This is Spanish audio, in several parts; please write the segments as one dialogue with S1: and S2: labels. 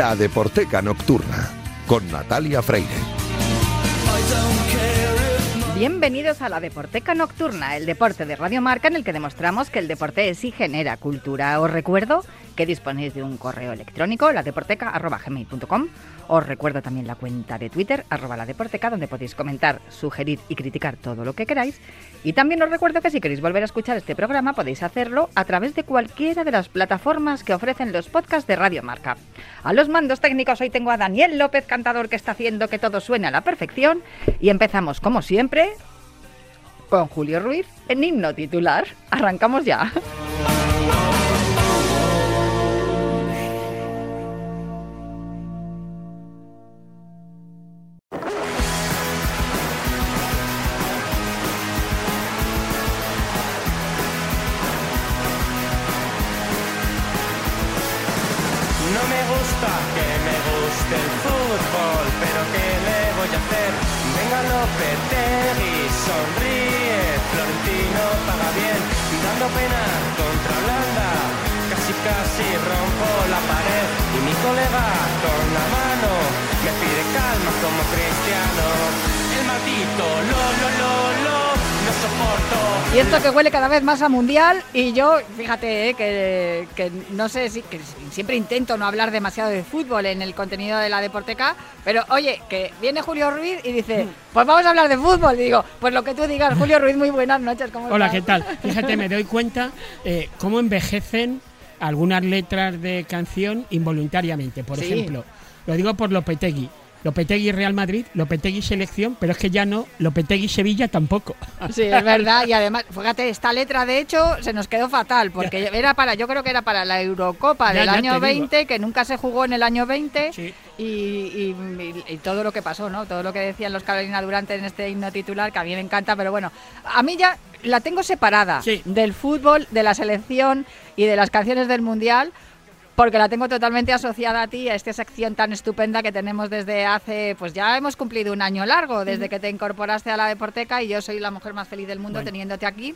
S1: La Deporteca Nocturna, con Natalia Freire.
S2: Bienvenidos a la Deporteca Nocturna, el deporte de Radio Marca en el que demostramos que el deporte sí genera cultura. Os recuerdo que disponéis de un correo electrónico, ladeporteca.gmail.com. Os recuerdo también la cuenta de Twitter, arroba donde podéis comentar, sugerir y criticar todo lo que queráis. Y también os recuerdo que si queréis volver a escuchar este programa podéis hacerlo a través de cualquiera de las plataformas que ofrecen los podcasts de Radio Marca. A los mandos técnicos hoy tengo a Daniel López, cantador que está haciendo que todo suene a la perfección. Y empezamos, como siempre, con Julio Ruiz en himno titular. Arrancamos ya. Huele cada vez más a mundial y yo, fíjate, eh, que, que no sé si que siempre intento no hablar demasiado de fútbol en el contenido de la Deporteca, pero oye, que viene Julio Ruiz y dice, pues vamos a hablar de fútbol. Y digo, pues lo que tú digas, Julio Ruiz, muy buenas noches. ¿cómo
S3: Hola, ¿qué
S2: estás?
S3: tal? Fíjate, me doy cuenta eh, cómo envejecen algunas letras de canción involuntariamente. Por
S2: Sí.
S3: ejemplo, lo digo por Lopetegui. Lopetegui Real Madrid, Lopetegui Selección, pero es que ya no, Lopetegui Sevilla tampoco.
S2: Sí, es verdad. Y además, fíjate, esta letra de hecho se nos quedó fatal, porque era para, yo creo que era para la Eurocopa
S3: Ya,
S2: del
S3: ya
S2: año
S3: te digo.
S2: 20, que nunca se jugó en el año 20.
S3: Sí.
S2: Y, y- y- y todo lo que pasó, ¿no? Todo lo que decían los Carolina Durante en este himno titular, que a mí me encanta, pero bueno, a mí ya la tengo separada
S3: Sí.
S2: del fútbol, de la selección y de las canciones del Mundial. Porque la tengo totalmente asociada a ti, a esta sección tan estupenda que tenemos desde hace, pues ya hemos cumplido un año largo, desde que te incorporaste a la Deporteca y yo soy la mujer más feliz del mundo
S3: Bueno.
S2: teniéndote aquí.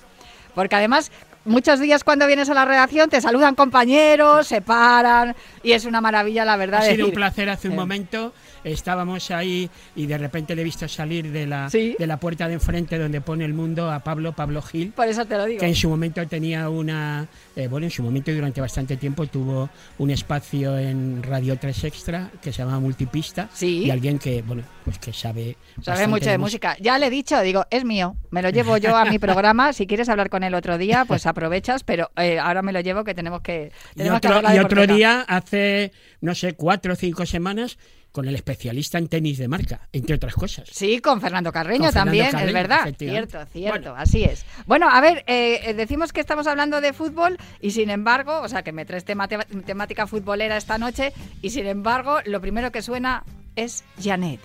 S2: Porque además, muchos días cuando vienes a la redacción te saludan compañeros, se paran y es una maravilla, la verdad.
S3: Ha sido un
S2: decir,
S3: placer hace un momento. Estábamos ahí y de repente le he visto salir de la,
S2: Sí.
S3: de la puerta de enfrente donde pone el mundo a Pablo, Pablo Gil.
S2: Por eso te lo digo.
S3: que en su momento tenía una, eh, bueno, en su momento y durante bastante tiempo tuvo un espacio en Radio 3 Extra que se llama Multipista
S2: Sí.
S3: y alguien que, bueno, pues que sabe
S2: Sabe mucho de música. Ya le he dicho, digo, es mío, me lo llevo yo a mi programa. Si quieres hablar con él otro día, pues aprovechas, pero eh, ahora me lo llevo que tenemos que.
S3: Y
S2: Tenemos
S3: otro, y día, hace, no sé, cuatro o cinco semanas, con el especialista en tenis de marca, entre otras cosas.
S2: Sí, con Fernando Carreño
S3: Con Fernando
S2: también, es verdad. Cierto, cierto,
S3: Bueno.
S2: así es. Bueno, a ver, eh, eh, decimos que estamos hablando de fútbol y sin embargo, o sea, que me traes temática futbolera esta noche y sin embargo, lo primero que suena es Janet.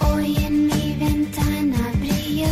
S4: Hoy en mi ventana brilla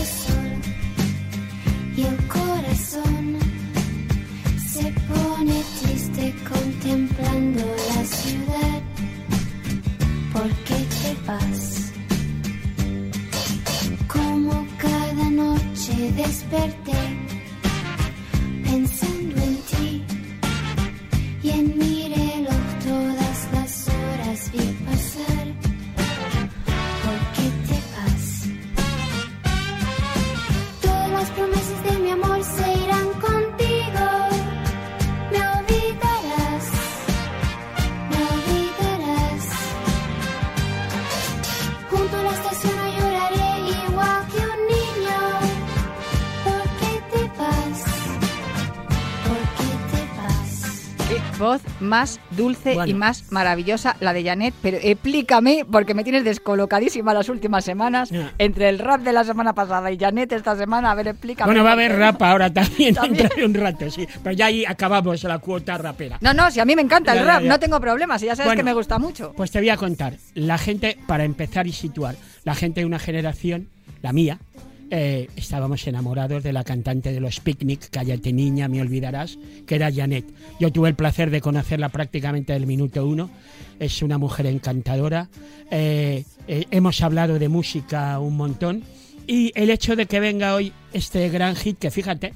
S2: más dulce
S3: Bueno.
S2: y más maravillosa la de Janet, pero explícame, porque me tienes descolocadísima las últimas semanas, entre el rap de la semana pasada y Janet esta semana, a ver, explícame.
S3: Bueno, va a haber rap ahora también,
S2: También.
S3: un rato, sí. Pero ya ahí acabamos la cuota rapera.
S2: No, no, si a mí me encanta el
S3: Ya,
S2: rap,
S3: ya.
S2: no tengo problemas, y ya sabes
S3: Bueno.
S2: que me gusta mucho.
S3: Pues te voy a contar. La gente, para empezar y situar, la gente de una generación, la mía, eh, estábamos enamorados de la cantante de los Picnic, Cállate Niña, me olvidarás, que era Janet. Yo tuve el placer de conocerla prácticamente del minuto uno. Es una mujer encantadora. Eh, eh, hemos hablado de música un montón. Y el hecho de que venga hoy este gran hit, que fíjate,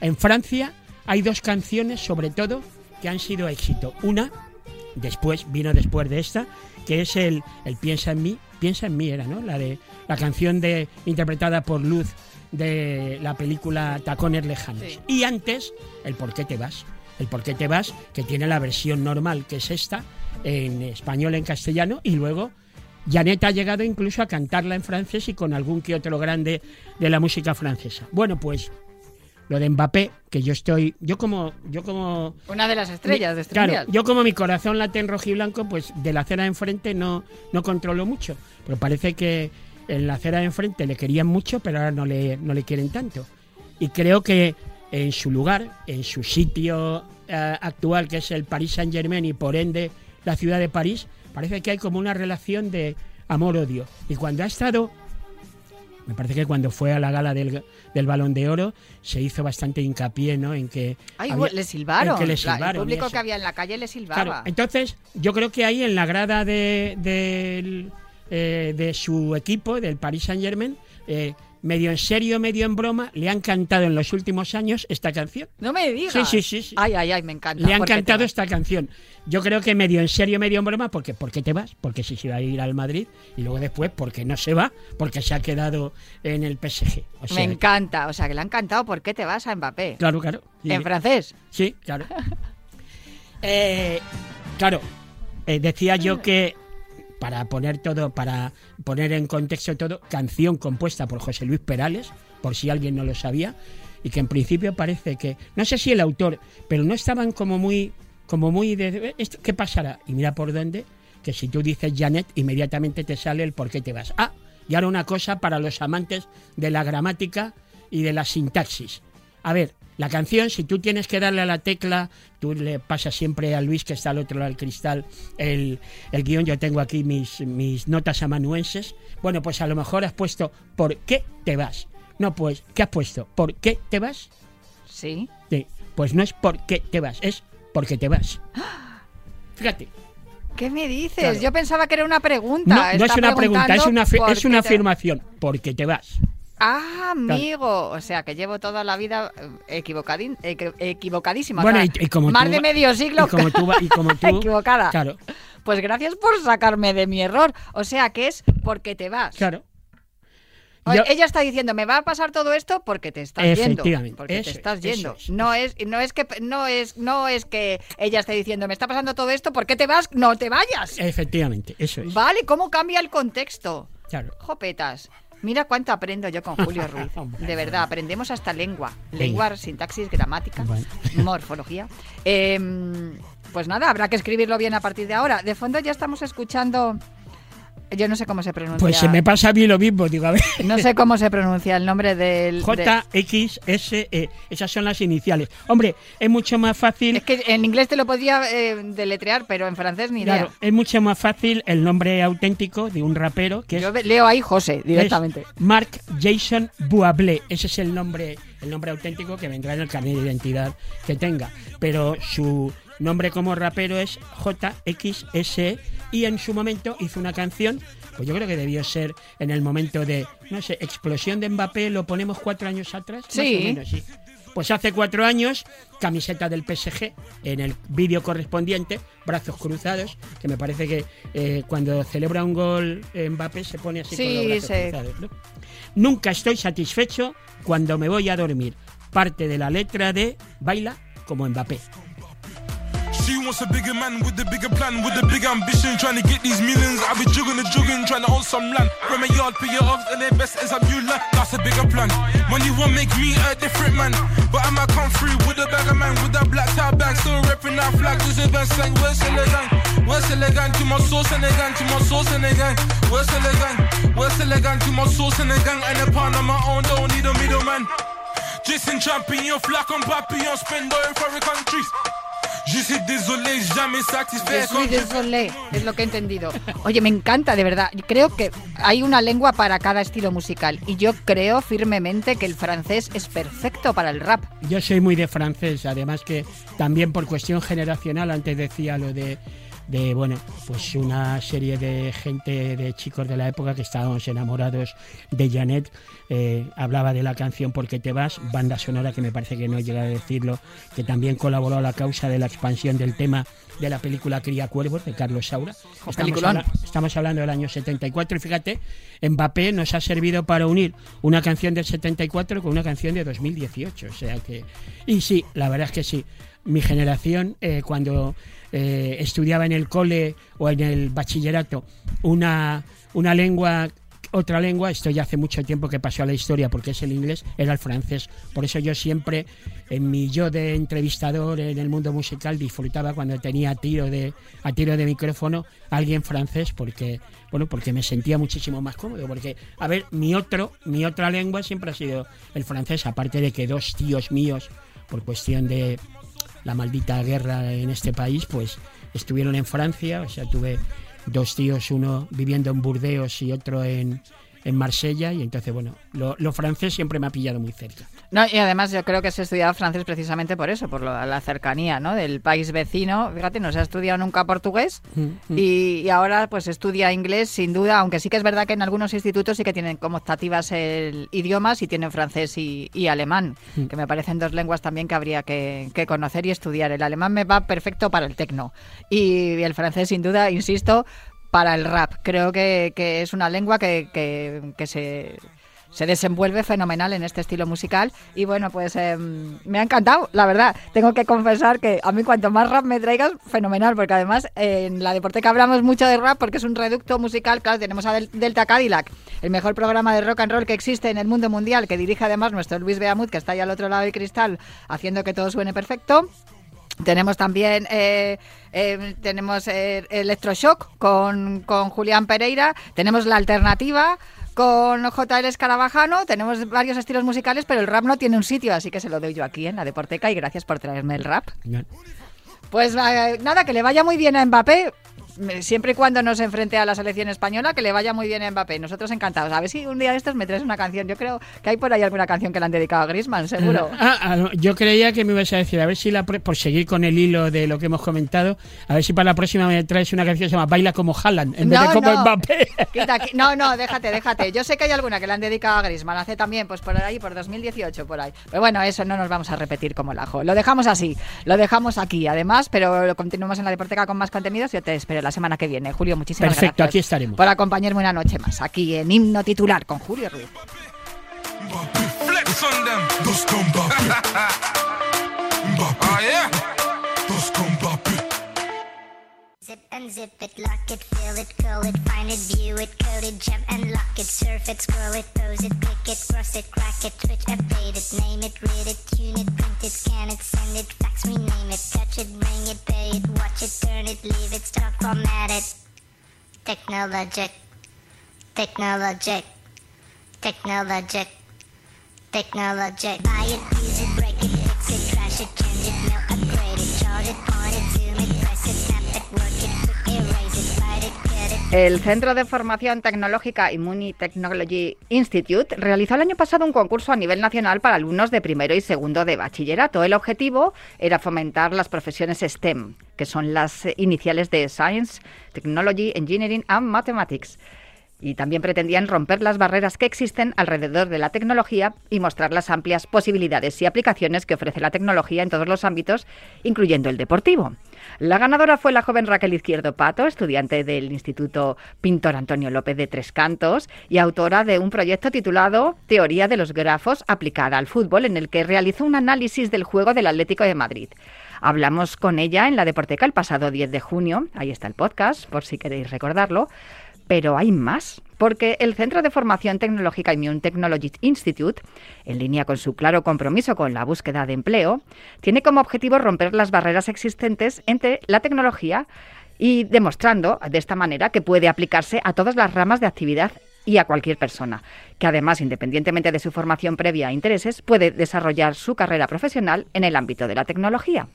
S3: en Francia hay dos canciones, sobre todo, que han sido éxito. Una después, vino después de esta, que es el, el Piensa en mí, Piensa en mí era, ¿no? La de la canción de interpretada por Luz de la película Tacones Lejanos.
S2: Sí.
S3: Y antes, el ¿Por qué te vas? El ¿Por qué te vas? que tiene la versión normal, que es esta, en español, en castellano, y luego Janet ha llegado incluso a cantarla en francés y con algún que otro grande de la música francesa. Bueno, pues lo de Mbappé, que yo estoy, yo como, yo como
S2: Una de las estrellas de este
S3: Claro,
S2: mundial.
S3: yo como mi corazón late en rojiblanco, pues de la acera de enfrente no, no controlo mucho. Pero parece que en la acera de enfrente le querían mucho, pero ahora no le, no le quieren tanto. Y creo que en su lugar, en su sitio eh, actual, que es el Paris Saint Germain y por ende la ciudad de París, parece que hay como una relación de amor-odio. Y cuando ha estado me parece que cuando fue a la gala del, del Balón de Oro se hizo bastante hincapié ¿no? en que
S2: Ay,
S3: había-
S2: le silbaron.
S3: en que le
S2: La-
S3: silbaron
S2: el público que había en la calle le silbaba.
S3: Claro, entonces yo creo que ahí en la grada de, del, eh, de su equipo, del Paris Saint Germain, medio en serio, medio en broma, le han cantado en los últimos años esta canción.
S2: no me digas.
S3: Sí, sí, sí, sí.
S2: Ay, ay, ay, me encanta.
S3: Le han
S2: ¿Por qué te
S3: cantado esta canción. Yo creo que medio en serio, medio en broma, porque ¿por qué te vas? Porque si se va a ir al Madrid y luego después porque no se va, porque se ha quedado en el PSG. O sea,
S2: Me encanta. O sea, que le han cantado ¿Por qué te vas a Mbappé?
S3: Claro, claro. Sí,
S2: En francés.
S3: Sí, claro. Eh, claro, eh, decía yo que para poner todo, para poner en contexto todo, canción compuesta por José Luis Perales, por si alguien no lo sabía, y que en principio parece que, no sé si el autor, pero no estaban como muy, como muy de, ¿esto ¿qué pasará? Y mira por dónde, que si tú dices Janet, inmediatamente te sale el por qué te vas. Ah, y ahora una cosa para los amantes de la gramática y de la sintaxis. A ver, la canción, si tú tienes que darle a la tecla, tú le pasas siempre a Luis, que está al otro lado del cristal, el, el guion. Yo tengo aquí mis, mis notas amanuenses. Bueno, pues a lo mejor has puesto ¿por qué te vas? No, pues, ¿qué has puesto? ¿Por qué te vas?
S2: Sí.
S3: Sí, pues no es por qué te vas, es porque te vas. Fíjate,
S2: ¿Qué me dices?
S3: Claro.
S2: Yo pensaba que era una pregunta.
S3: no, no es una pregunta, es una, es una
S2: te-
S3: afirmación, porque te vas.
S2: Ah, amigo. O sea, que llevo toda la vida eh, equivocadín, equi- equivocadísima.
S3: Bueno,
S2: o
S3: y,
S2: sea,
S3: y como
S2: más
S3: tú
S2: de medio siglo
S3: y como tú, y como tú
S2: equivocada.
S3: Claro,
S2: Pues gracias por sacarme de mi error. O sea, que es porque te vas.
S3: claro. Yo-
S2: Ella está diciendo, me va a pasar todo esto porque te estás yendo.
S3: Efectivamente,
S2: Porque
S3: eso
S2: te
S3: es,
S2: estás
S3: eso
S2: yendo. no es, no es que no es, no es que ella esté diciendo, me está pasando todo esto, ¿por qué te vas? No te vayas.
S3: Efectivamente, eso es.
S2: Vale, ¿cómo cambia el contexto?
S3: Claro.
S2: Jopetas. Mira cuánto aprendo yo con Julio Ruiz. De verdad, aprendemos hasta lengua. Lengua, sintaxis, gramática, morfología. Em, pues nada, habrá que escribirlo bien a partir de ahora. De fondo ya estamos escuchando... Yo no sé cómo se pronuncia.
S3: Pues se me pasa a mí lo mismo, digo, a ver.
S2: No sé cómo se pronuncia el nombre del... de-
S3: JXSE, E, esas son las iniciales. Hombre, es mucho más fácil,
S2: Es que en inglés te lo podía eh, deletrear, pero en francés ni idea.
S3: claro, es mucho más fácil el nombre auténtico de un rapero que es,
S2: Yo leo ahí José directamente.
S3: Mark Jason Buablé. Ese es el nombre, el nombre auténtico que vendrá en el carnet de identidad que tenga. Pero su nombre como rapero es JXSE E, y en su momento hizo una canción, pues yo creo que debió ser en el momento de, no sé, explosión de Mbappé, lo ponemos cuatro años atrás. Más
S2: Sí.
S3: o menos, sí. Pues hace cuatro años, camiseta del PSG, en el vídeo correspondiente, brazos cruzados, que me parece que eh, cuando celebra un gol Mbappé se pone así con
S2: Sí,
S3: los brazos
S2: sí.
S3: cruzados. ¿no? Nunca estoy satisfecho cuando me voy a dormir. Parte de la letra de Baila como Mbappé.
S5: She wants a bigger man with a bigger plan, with a big ambition, trying to get these millions. I be jugging the jugging, trying to own some land. From a yard, put your off, and their best is a new land. That's a bigger plan. Money won't make me a different man. But I might come through with a bag of man, with a black tie bag, still repping that flag. This event sang, where's the gang? Where's the gang? To my sauce and the gang, to my sauce and the gang. Where's the gang? Where's the gang? To my sauce and the gang, and a pound on my own, don't need a middleman. Jason Champion, flac en papillon, spend oil for the countries. Je suis désolé, jamais satisfait.
S2: Je suis désolé, es lo que he entendido. Oye, me encanta, de verdad. Creo que hay una lengua para cada estilo musical. Y yo creo firmemente que el francés es perfecto para el rap.
S3: Yo soy muy de francés, además que también por cuestión generacional, antes decía lo de de bueno, pues una serie de gente, de chicos de la época que estábamos enamorados de Janet. Eh, hablaba de la canción Porque te vas, banda sonora que me parece que no llega a decirlo, que también colaboró a la causa de la expansión del tema de la película Cría Cuervos de Carlos Saura. Estamos,
S2: peliculón.
S3: habla- estamos hablando del año 74 y fíjate, Mbappé nos ha servido para unir una canción del 74 con una canción de 2018. O sea que. Y sí, la verdad es que sí. Mi generación, eh, cuando eh, estudiaba en el cole o en el bachillerato una, una lengua otra lengua, esto ya hace mucho tiempo que pasó a la historia porque es el inglés, era el francés. Por eso yo siempre, en mi yo de entrevistador en el mundo musical, disfrutaba cuando tenía a tiro de, a tiro de micrófono alguien francés porque, bueno, porque me sentía muchísimo más cómodo. Porque, a ver, mi otro, mi otra lengua siempre ha sido el francés, aparte de que dos tíos míos, por cuestión de la maldita guerra en este país, pues estuvieron en Francia, o sea, tuve dos tíos, uno viviendo en Burdeos y otro en, en Marsella, y entonces, bueno, lo, lo francés siempre me ha pillado muy cerca.
S2: No, y además yo creo que se ha estudiado francés precisamente por eso, por la cercanía ¿no? del país vecino. Fíjate, no se ha estudiado nunca portugués y, y ahora pues estudia inglés sin duda, aunque sí que es verdad que en algunos institutos sí que tienen como optativas el idiomas y tienen francés y, y alemán, que me parecen dos lenguas también que habría que, que conocer y estudiar. El alemán me va perfecto para el tecno y el francés sin duda, insisto, para el rap. Creo que, que es una lengua que- que se, se desenvuelve fenomenal en este estilo musical. Y bueno, pues em, me ha encantado, la verdad. Tengo que confesar que a mí cuanto más rap me traigas, fenomenal, porque además en la Deporteca hablamos mucho de rap porque es un reducto musical. Claro, tenemos a Del- Delta Cadillac, el mejor programa de rock and roll que existe en el mundo mundial, que dirige además nuestro Luis Beamut, que está ahí al otro lado del cristal, haciendo que todo suene perfecto. Tenemos también eh, eh, eh, Electroshock con, con Julián Pereira, tenemos la alternativa con JL Escarabajano, tenemos varios estilos musicales, pero el rap no tiene un sitio, así que se lo doy yo aquí en la Deporteca y gracias por traerme el rap. Pues eh, nada, que le vaya muy bien a Mbappé. Siempre y cuando no se enfrente a la selección española, que le vaya muy bien a Mbappé. Nosotros encantados. A ver si un día de estos me traes una canción. Yo creo que hay por ahí alguna canción que le han dedicado a Grisman, seguro.
S3: Ah, ah, no, yo creía que me ibas a decir, a ver si la por seguir con el hilo de lo que hemos comentado, a ver si para la próxima me traes una canción que se llama Baila como Haaland, en vez de como Mbappé.
S2: Quita, qui- no, no, déjate, déjate. Yo sé que hay alguna que le han dedicado a Grisman. Hace también, pues por ahí, por 2018, por ahí. Pero bueno, eso no nos vamos a repetir como el ajo. Lo dejamos así. Lo dejamos aquí, además, pero lo continuamos en la Deporteca con más contenidos. Yo te espero la semana que viene. Julio, muchísimas
S3: Perfecto,
S2: gracias.
S3: aquí estaremos.
S2: Por acompañarme una noche más, aquí en Himno Titular con Julio Ruiz.
S5: Oh yeah.
S4: Zip and zip it, lock it, fill it, curl it, find it, view it, code it, jump and lock it, surf it, scroll it, pose it, click it, cross it, crack it, switch, update it, name it, read it, tune it, print it, scan it, send it, fax, rename it, touch it, bring it, pay it, watch it, turn it, leave it, stop, format it. Technologic, technologic, technologic, technologic. Buy it, use it, break
S2: El Centro de Formación Tecnológica Immuni Technology Institute realizó el año pasado un concurso a nivel nacional para alumnos de primero y segundo de bachillerato. El objetivo era fomentar las profesiones STEM, que son las iniciales de Science, Technology, Engineering and Mathematics. Y también pretendían romper las barreras que existen alrededor de la tecnología y mostrar las amplias posibilidades y aplicaciones que ofrece la tecnología en todos los ámbitos, incluyendo el deportivo. La ganadora fue la joven Raquel Izquierdo Pato, estudiante del Instituto Pintor Antonio López de Tres Cantos y autora de un proyecto titulado Teoría de los grafos aplicada al fútbol, en el que realizó un análisis del juego del Atlético de Madrid. Hablamos con ella en la Deporteca el pasado 10 de junio, ahí está el podcast, por si queréis recordarlo. Pero hay más, porque el Centro de Formación Tecnológica Immune Technology Institute, en línea con su claro compromiso con la búsqueda de empleo, tiene como objetivo romper las barreras existentes entre la tecnología y demostrando de esta manera que puede aplicarse a todas las ramas de actividad y a cualquier persona, que además, independientemente de su formación previa e intereses, puede desarrollar su carrera profesional en el ámbito de la tecnología.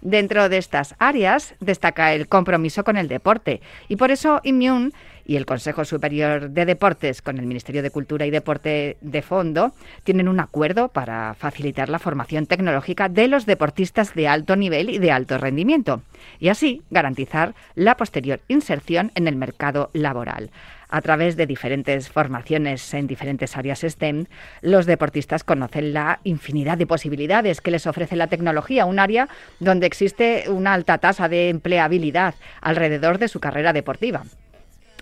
S2: Dentro de estas áreas destaca el compromiso con el deporte y por eso Immune y el Consejo Superior de Deportes con el Ministerio de Cultura y Deporte de Fondo tienen un acuerdo para facilitar la formación tecnológica de los deportistas de alto nivel y de alto rendimiento y así garantizar la posterior inserción en el mercado laboral. A través de diferentes formaciones en diferentes áreas STEM, los deportistas conocen la infinidad de posibilidades que les ofrece la tecnología, un área donde existe una alta tasa de empleabilidad alrededor de su carrera deportiva.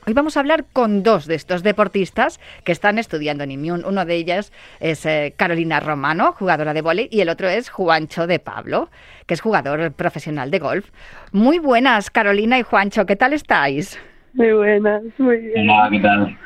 S2: Hoy vamos a hablar con dos de estos deportistas que están estudiando en Immune. Uno de ellas es eh, Carolina Romano, jugadora de vóley, y el otro es Juancho de Pablo, que es jugador profesional de golf. Muy buenas, Carolina y Juancho, ¿qué tal estáis?
S6: Muy buenas, muy bien.
S7: Hola, ¿qué tal?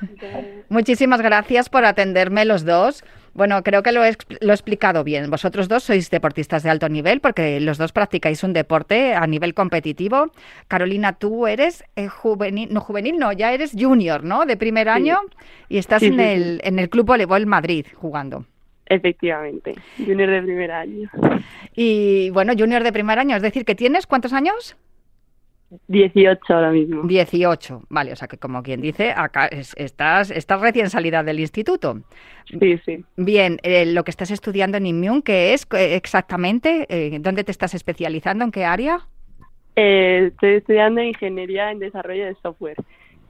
S2: Muchísimas gracias por atenderme los dos. Bueno, creo que lo he, lo he explicado bien. Vosotros dos sois deportistas de alto nivel porque los dos practicáis un deporte a nivel competitivo. Carolina, tú eres eh, juvenil, no juvenil, no, ya eres junior, ¿no? De primer año y estás
S6: Sí,
S2: en,
S6: sí,
S2: el, en el Club Voleibol Madrid jugando.
S6: Efectivamente, junior de primer año.
S2: Y bueno, junior de primer año, es decir, que tienes cuántos años?
S6: 18 ahora mismo.
S2: 18, vale, o sea que como quien dice, acá es- estás, estás recién salida del instituto.
S6: Sí, sí.
S2: Bien, eh, lo que estás estudiando en Immune, ¿qué es exactamente? Eh, ¿Dónde te estás especializando? ¿En qué área?
S6: Eh, estoy estudiando ingeniería en desarrollo de software,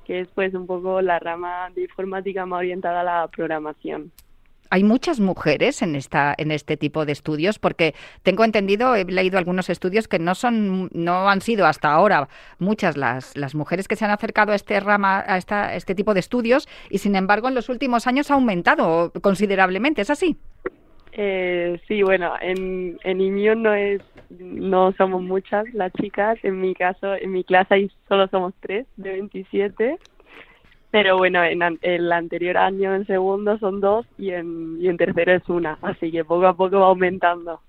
S6: que es pues un poco la rama de informática más orientada a la programación.
S2: Hay muchas mujeres en esta en este tipo de estudios porque tengo entendido, he leído algunos estudios que no son no han sido hasta ahora muchas las, las mujeres que se han acercado a este rama a esta, este tipo de estudios y sin embargo en los últimos años ha aumentado considerablemente, ¿es así?
S6: Eh, sí, bueno, en, en Immune no es, no somos muchas las chicas. En mi caso, en mi clase ahí solo somos tres de 27. Pero bueno, en an- el anterior año, en segundo, son dos y en, y en tercero es una. Así que poco a poco va aumentando.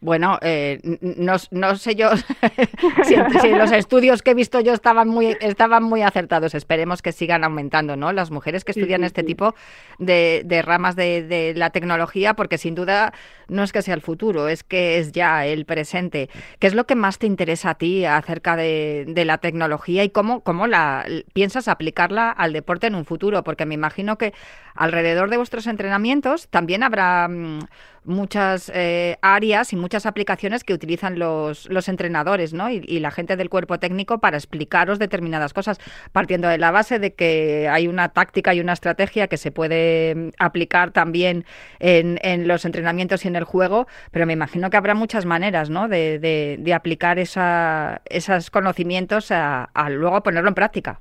S2: Bueno, eh, no, no sé yo si, si los estudios que he visto yo estaban muy, estaban muy acertados. Esperemos que sigan aumentando, ¿no? Las mujeres que
S6: Sí,
S2: estudian
S6: sí,
S2: este
S6: sí.
S2: tipo de, de ramas de, de la tecnología, porque sin duda no es que sea el futuro, es que es ya el presente. ¿Qué es lo que más te interesa a ti acerca de, de la tecnología y cómo, cómo la piensas aplicarla al deporte en un futuro? Porque me imagino que alrededor de vuestros entrenamientos también habrá mm, muchas eh, áreas y muchas aplicaciones que utilizan los, los entrenadores ¿no? y, la gente del cuerpo técnico para explicaros determinadas cosas, partiendo de la base de que hay una táctica y una estrategia que se puede mm, aplicar también en, en los entrenamientos y en el juego, pero me imagino que habrá muchas maneras ¿no? de, de- de aplicar esa, esos conocimientos a, a luego ponerlo en práctica.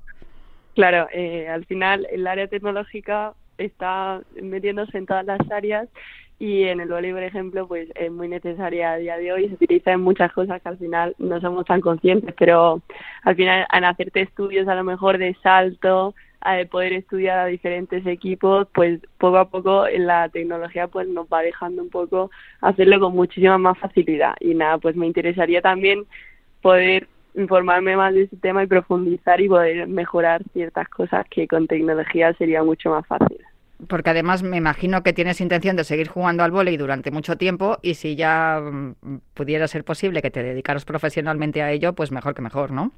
S6: Claro, eh, al final el área tecnológica está metiéndose en todas las áreas y en el voleibol, por ejemplo, pues es muy necesaria a día de hoy. Se utiliza en muchas cosas que al final no somos tan conscientes, pero al final en hacerte estudios a lo mejor de salto, a de poder estudiar a diferentes equipos, pues poco a poco la tecnología pues nos va dejando un poco hacerlo con muchísima más facilidad. Y nada, pues me interesaría también poder informarme más de ese tema y profundizar y poder mejorar ciertas cosas que con tecnología sería mucho más fácil.
S2: Porque además me imagino que tienes intención de seguir jugando al vóley durante mucho tiempo y si ya mm, pudiera ser posible que te dedicaras profesionalmente a ello, pues mejor que mejor, ¿no?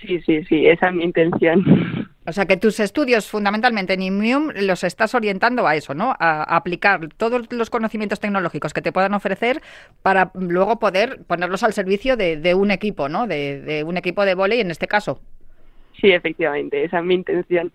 S6: Sí, sí, sí, esa es mi intención.
S2: O sea que tus estudios fundamentalmente en Immium los estás orientando a eso, ¿no? A, aplicar todos los conocimientos tecnológicos que te puedan ofrecer para luego poder ponerlos al servicio de, de un equipo, ¿no? De, de un equipo de vóley en este caso.
S6: Sí, efectivamente, esa es mi intención.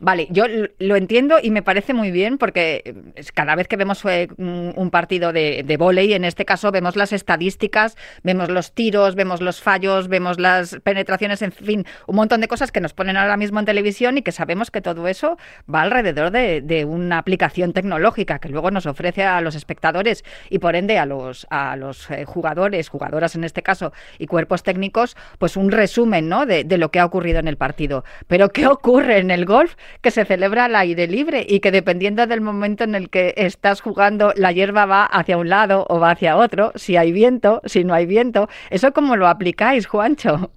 S2: Vale, yo lo entiendo y me parece muy bien porque es- cada vez que vemos eh, un un partido de, de vóley, en este caso vemos las estadísticas, vemos los tiros, vemos los fallos, vemos las penetraciones, en fin, un montón de cosas que nos ponen ahora mismo en televisión y que sabemos que todo eso va alrededor de, de una aplicación tecnológica que luego nos ofrece a los espectadores y por ende a los, a los eh, jugadores, jugadoras en este caso, y cuerpos técnicos, pues un resumen ¿no? de, de lo que ha ocurrido en el partido. Pero ¿qué ocurre en el golf? Que se celebra al aire libre y que dependiendo del momento en el que estás jugando, la hierba va hacia un lado o va hacia otro, si hay viento, si no hay viento. ¿Eso cómo lo aplicáis, Juancho?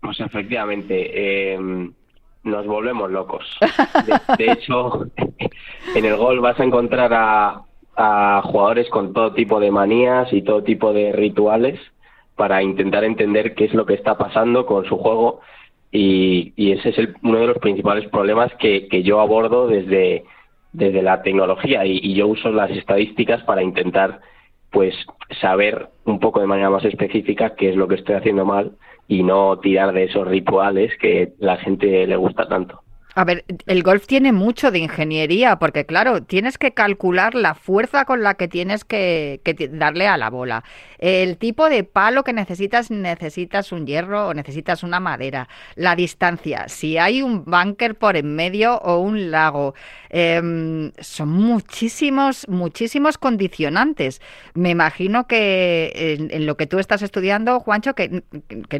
S7: Pues efectivamente, eh, nos volvemos locos. De, de hecho, en el gol vas a encontrar a, a jugadores con todo tipo de manías y todo tipo de rituales para intentar entender qué es lo que está pasando con su juego y, y ese es el, uno de los principales problemas que, que yo abordo desde, desde la tecnología y, y yo uso las estadísticas para intentar pues saber un poco de manera más específica qué es lo que estoy haciendo mal y no tirar de esos rituales que la gente le gusta tanto.
S2: A ver, el golf tiene mucho de ingeniería, porque claro, tienes que calcular la fuerza con la que tienes que, darle a la bola. El tipo de palo que necesitas, necesitas un hierro o necesitas una madera. La distancia, si hay un bunker por en medio o un lago. Em, son muchísimos, muchísimos condicionantes. Me imagino que en, lo que tú estás estudiando, Juancho, que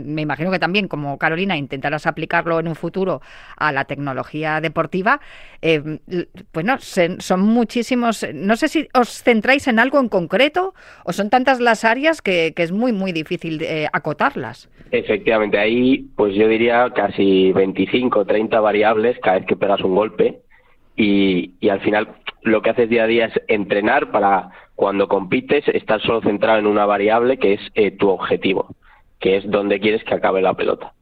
S2: me imagino que también, como Carolina, intentarás aplicarlo en un futuro a la tecnología deportiva. eh, l- bueno, se- son muchísimos. No sé si os centráis en algo en concreto o son tantas las áreas que, es muy, muy difícil eh, acotarlas.
S7: Efectivamente, ahí pues yo diría casi 25 30 variables cada vez que pegas un golpe y, y al final lo que haces día a día es entrenar para cuando compites estar solo centrado en una variable que es eh, tu objetivo, que es donde quieres que acabe la pelota.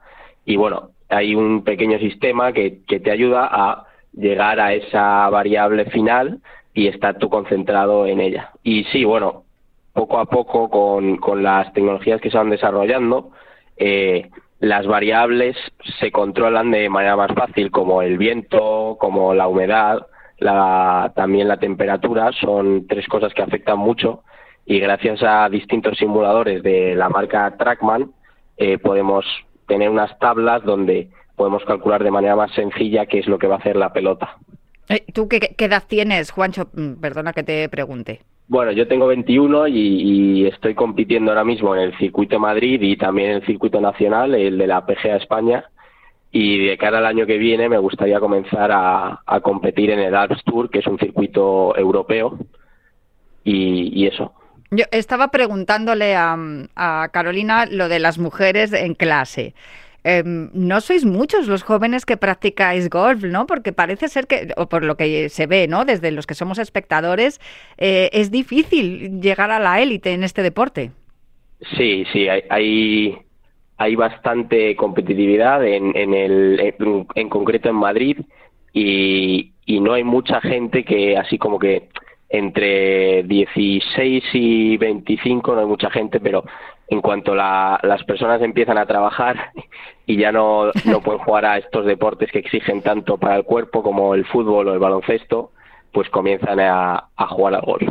S7: Y bueno, hay un pequeño sistema que, te ayuda a llegar a esa variable final y estar tú concentrado en ella. Y sí, bueno, poco a poco con, con las tecnologías que se van desarrollando, eh, las variables se controlan de manera más fácil, como el viento, como la humedad, la, también la temperatura, son tres cosas que afectan mucho y gracias a distintos simuladores de la marca Trackman eh, podemos tener unas tablas donde podemos calcular de manera más sencilla qué es lo que va a hacer la pelota.
S2: Eh, ¿Tú qué, qué edad tienes, Juancho? Mm, Perdona que te pregunte.
S7: Bueno, yo tengo 21 y, y estoy compitiendo ahora mismo en el circuito Madrid y también en el circuito nacional, el de la PGA España. Y de cara al año que viene me gustaría comenzar a, a competir en el Alps Tour, que es un circuito europeo. Y, y eso.
S2: Yo estaba preguntándole a, a Carolina lo de las mujeres en clase. Em, no sois muchos los jóvenes que practicáis golf, ¿no? Porque parece ser que, o por lo que se ve, ¿no? Desde los que somos espectadores, eh, es difícil llegar a la élite en este deporte.
S7: Sí, sí, hay, hay, hay bastante competitividad en, en, el, en, en concreto en Madrid y, y no hay mucha gente que así como que entre 16 y 25 no hay mucha gente, pero en cuanto la, las personas empiezan a trabajar y ya no, no pueden jugar a estos deportes que exigen tanto para el cuerpo como el fútbol o el baloncesto, pues comienzan a, a jugar al golf.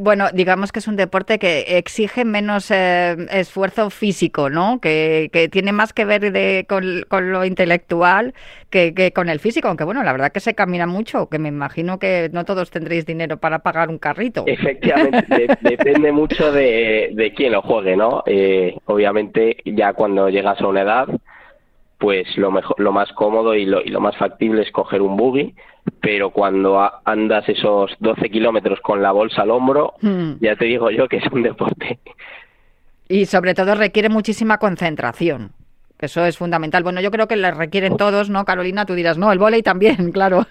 S2: Bueno, digamos que es un deporte que exige menos eh, esfuerzo físico, ¿no? Que, que, tiene más que ver de, con, con, lo intelectual que, que, con el físico, aunque bueno, la verdad que se camina mucho, que me imagino que no todos tendréis dinero para pagar un carrito.
S7: Efectivamente, de, depende mucho de, de, quién lo juegue, ¿no? Eh, obviamente ya cuando llegas a una edad, pues lo mejor, lo más cómodo y lo, y lo más factible es coger un buggy, pero cuando a, andas esos 12 kilómetros con la bolsa al hombro, hmm. ya te digo yo que es un deporte.
S2: Y sobre todo requiere muchísima concentración. Eso es fundamental. Bueno, yo creo que le requieren todos, ¿no, Carolina? Tú dirás, no, el volei también, claro.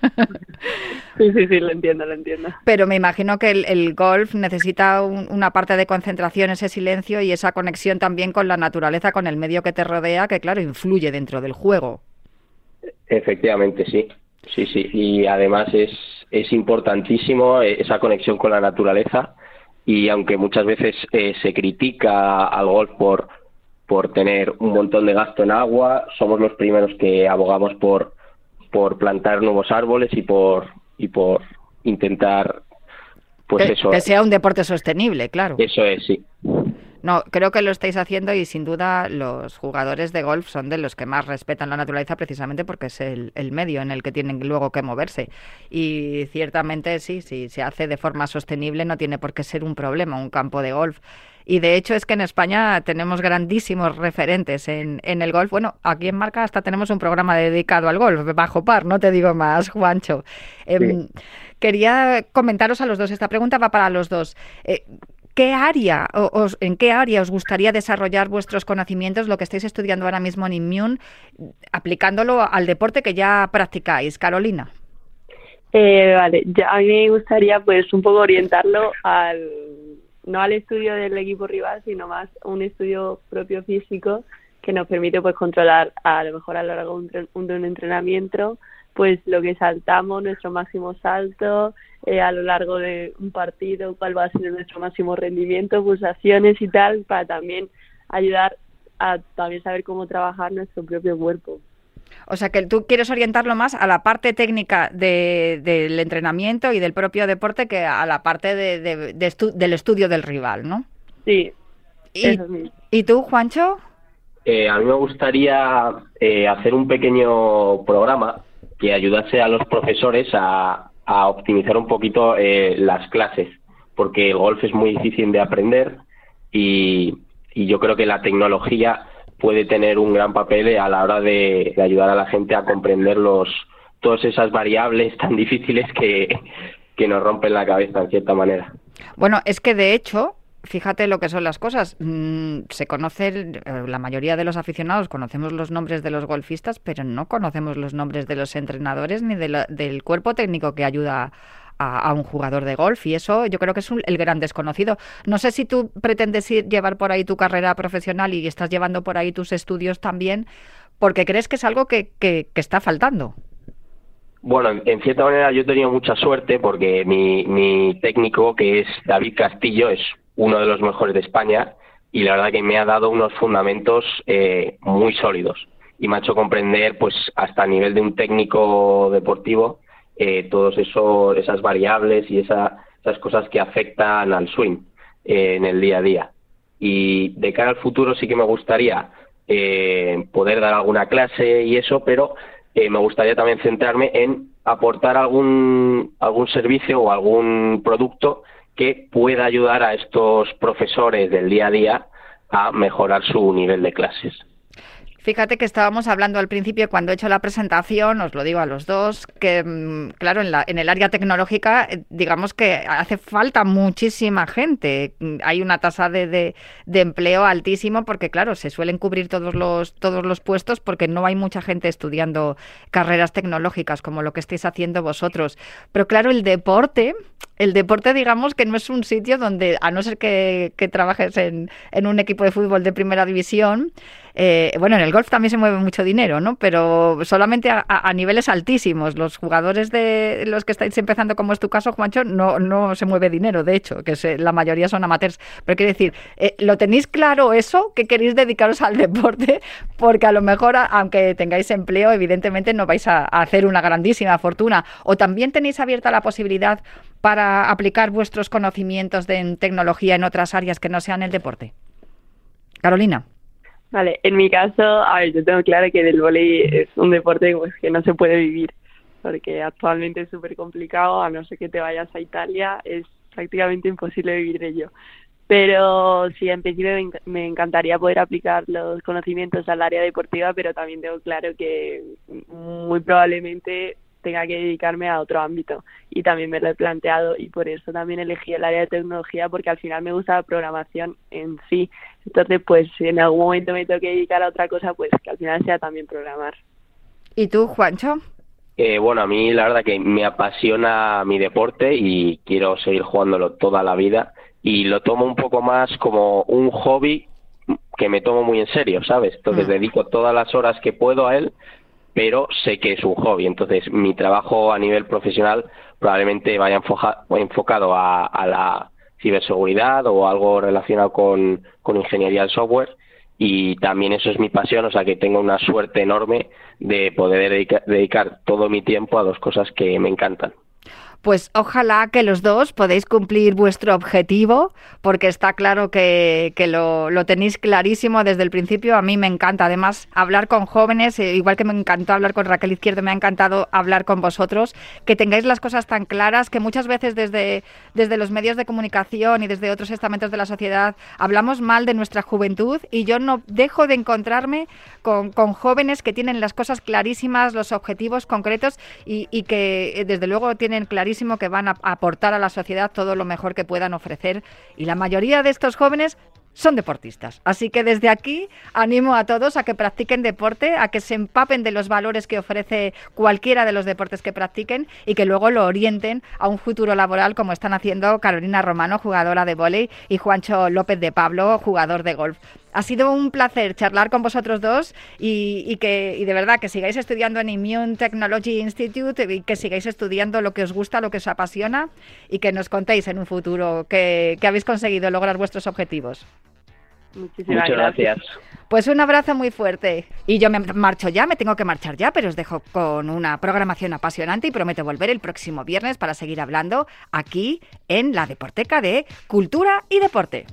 S6: Sí, sí, sí, lo entiendo, lo entiendo.
S2: Pero me imagino que el, el golf necesita un, una parte de concentración, ese silencio y esa conexión también con la naturaleza, con el medio que te rodea, que claro, influye dentro del juego.
S7: Efectivamente, sí. Sí, sí. Y además es, es importantísimo esa conexión con la naturaleza y aunque muchas veces eh, se critica al golf por por tener un montón de gasto en agua, somos los primeros que abogamos por por plantar nuevos árboles y por y por intentar pues
S2: que,
S7: eso
S2: que sea un deporte sostenible, claro.
S7: Eso es, sí.
S2: No, creo que lo estáis haciendo y sin duda los jugadores de golf son de los que más respetan la naturaleza precisamente porque es el, el medio en el que tienen luego que moverse. Y ciertamente sí, si se hace de forma sostenible no tiene por qué ser un problema un campo de golf. Y de hecho es que en España tenemos grandísimos referentes en, en, el golf. Bueno, aquí en Marca hasta tenemos un programa dedicado al golf, bajo par, no te digo más, Juancho. Eh, sí. Quería comentaros a los dos, esta pregunta va para los dos. Eh, ¿Qué área, os, en qué área os gustaría desarrollar vuestros conocimientos, lo que estáis estudiando ahora mismo en Immune, aplicándolo al deporte que ya practicáis? Carolina.
S6: Eh, vale, ya a mí me gustaría pues un poco orientarlo al, no al estudio del equipo rival, sino más un estudio propio físico que nos permite pues controlar a lo mejor a lo largo de un, entrenamiento pues lo que saltamos, nuestro máximo salto, eh, a lo largo de un partido, cuál va a ser nuestro máximo rendimiento, pulsaciones y tal, para también ayudar a también saber cómo trabajar nuestro propio cuerpo.
S2: O sea que tú quieres orientarlo más a la parte técnica de- del entrenamiento y del propio deporte que a la parte de- de- de estu- del estudio del rival, ¿no?
S6: Sí,
S2: ¿Y,
S6: eso mismo.
S2: ¿y tú, Juancho?
S7: Eh, a mí me gustaría eh, hacer un pequeño programa que ayudase a los profesores a, a optimizar un poquito eh, las clases, porque el golf es muy difícil de aprender y, y yo creo que la tecnología puede tener un gran papel a la hora de, ayudar a la gente a comprender los todas esas variables tan difíciles que, que nos rompen la cabeza en cierta manera.
S2: Bueno, es que de hecho, fíjate lo que son las cosas. mm, se conoce, eh, la mayoría de los aficionados conocemos los nombres de los golfistas, pero no conocemos los nombres de los entrenadores ni de la- del cuerpo técnico que ayuda a, un jugador de golf. Y eso yo creo que es un- el gran desconocido. No sé si tú pretendes ir- llevar por ahí tu carrera profesional y estás llevando por ahí tus estudios también, porque crees que es algo que, que- que está faltando.
S7: Bueno, en, en cierta manera yo he tenido mucha suerte porque mi, mi técnico, que es David Castillo, es uno de los mejores de España y la verdad que me ha dado unos fundamentos eh, muy sólidos y me ha hecho comprender, pues hasta a nivel de un técnico deportivo, eh, todos eso, esas variables y esa- esas cosas que afectan al swing eh, en el día a día. Y de cara al futuro sí que me gustaría eh, poder dar alguna clase y eso, pero eh, me gustaría también centrarme en aportar algún, algún servicio o algún producto que pueda ayudar a estos profesores del día a día a mejorar su nivel de clases.
S2: Fíjate que estábamos hablando al principio cuando he hecho la presentación, os lo digo a los dos, que mm, claro, en, la, en el área tecnológica, eh, digamos que hace falta muchísima gente. Mm, Hay una tasa de, de- empleo altísimo porque, claro, se suelen cubrir todos los, todos los puestos porque no hay mucha gente estudiando carreras tecnológicas como lo que estáis haciendo vosotros. Pero claro, el deporte, el deporte digamos que no es un sitio donde, a no ser que, que trabajes en, en un equipo de fútbol de primera división, eh, bueno, en el golf también se mueve mucho dinero, ¿no? Pero solamente a, niveles altísimos. Los jugadores de los que estáis empezando, como es tu caso, Juancho, no, no se mueve dinero, de hecho, que se- la mayoría son amateurs. Pero quiero decir, eh, ¿lo tenéis claro eso? Que queréis dedicaros al deporte, porque a lo mejor, aunque tengáis empleo, evidentemente no vais a, a hacer una grandísima fortuna. O también tenéis abierta la posibilidad para aplicar vuestros conocimientos de en tecnología en otras áreas que no sean el deporte. Carolina.
S6: Vale, en mi caso, a ver, yo tengo claro que del vóley es un deporte pues, que no se puede vivir, porque actualmente es súper complicado, a no ser que te vayas a Italia, es prácticamente imposible vivir de ello. Pero sí, en principio me encantaría poder aplicar los conocimientos al área deportiva, pero también tengo claro que muy probablemente tenga que dedicarme a otro ámbito y también me lo he planteado y por eso también elegí el área de tecnología porque al final me gusta la programación en sí entonces pues si en algún momento me tengo que dedicar a otra cosa pues que al final sea también programar
S2: ¿Y tú, Juancho?
S7: Eh, bueno, a mí la verdad que me apasiona mi deporte y quiero seguir jugándolo toda la vida y lo tomo un poco más como un hobby que me tomo muy en serio, ¿sabes? Entonces
S2: Mm.
S7: dedico todas las horas que puedo a él, pero sé que es un hobby. Entonces mi trabajo a nivel profesional probablemente vaya enfocado a, la ciberseguridad o algo relacionado con, con ingeniería del software y también eso es mi pasión, o sea que tengo una suerte enorme de poder dedica- dedicar todo mi tiempo a dos cosas que me encantan.
S2: Pues ojalá que los dos podéis cumplir vuestro objetivo, porque está claro que, lo, tenéis clarísimo desde el principio. A mí me encanta además hablar con jóvenes, eh, igual que me encantó hablar con Raquel Izquierdo, me ha encantado hablar con vosotros, que tengáis las cosas tan claras, que muchas veces desde, desde los medios de comunicación y desde otros estamentos de la sociedad hablamos mal de nuestra juventud y yo no dejo de encontrarme con, con jóvenes que tienen las cosas clarísimas, los objetivos concretos y, y que eh, desde luego tienen clarísimo que van a aportar a la sociedad todo lo mejor que puedan ofrecer. Y la mayoría de estos jóvenes son deportistas. Así que desde aquí animo a todos a que practiquen deporte, a que se empapen de los valores que ofrece cualquiera de los deportes que practiquen y que luego lo orienten a un futuro laboral como están haciendo Carolina Romano, jugadora de vóley, y Juancho López de Pablo, jugador de golf. Ha sido un placer charlar con vosotros dos y, que y de verdad que sigáis estudiando en Immune Technology Institute y que sigáis estudiando lo que os gusta, lo que os apasiona y que nos contéis en un futuro que, que habéis conseguido lograr vuestros objetivos.
S6: Muchísimas
S7: Muchas gracias.
S2: Pues un abrazo muy fuerte. Y yo me marcho ya, me tengo que marchar ya, pero os dejo con una programación apasionante y prometo volver el próximo viernes para seguir hablando aquí en la Deporteca de Cultura y Deporte.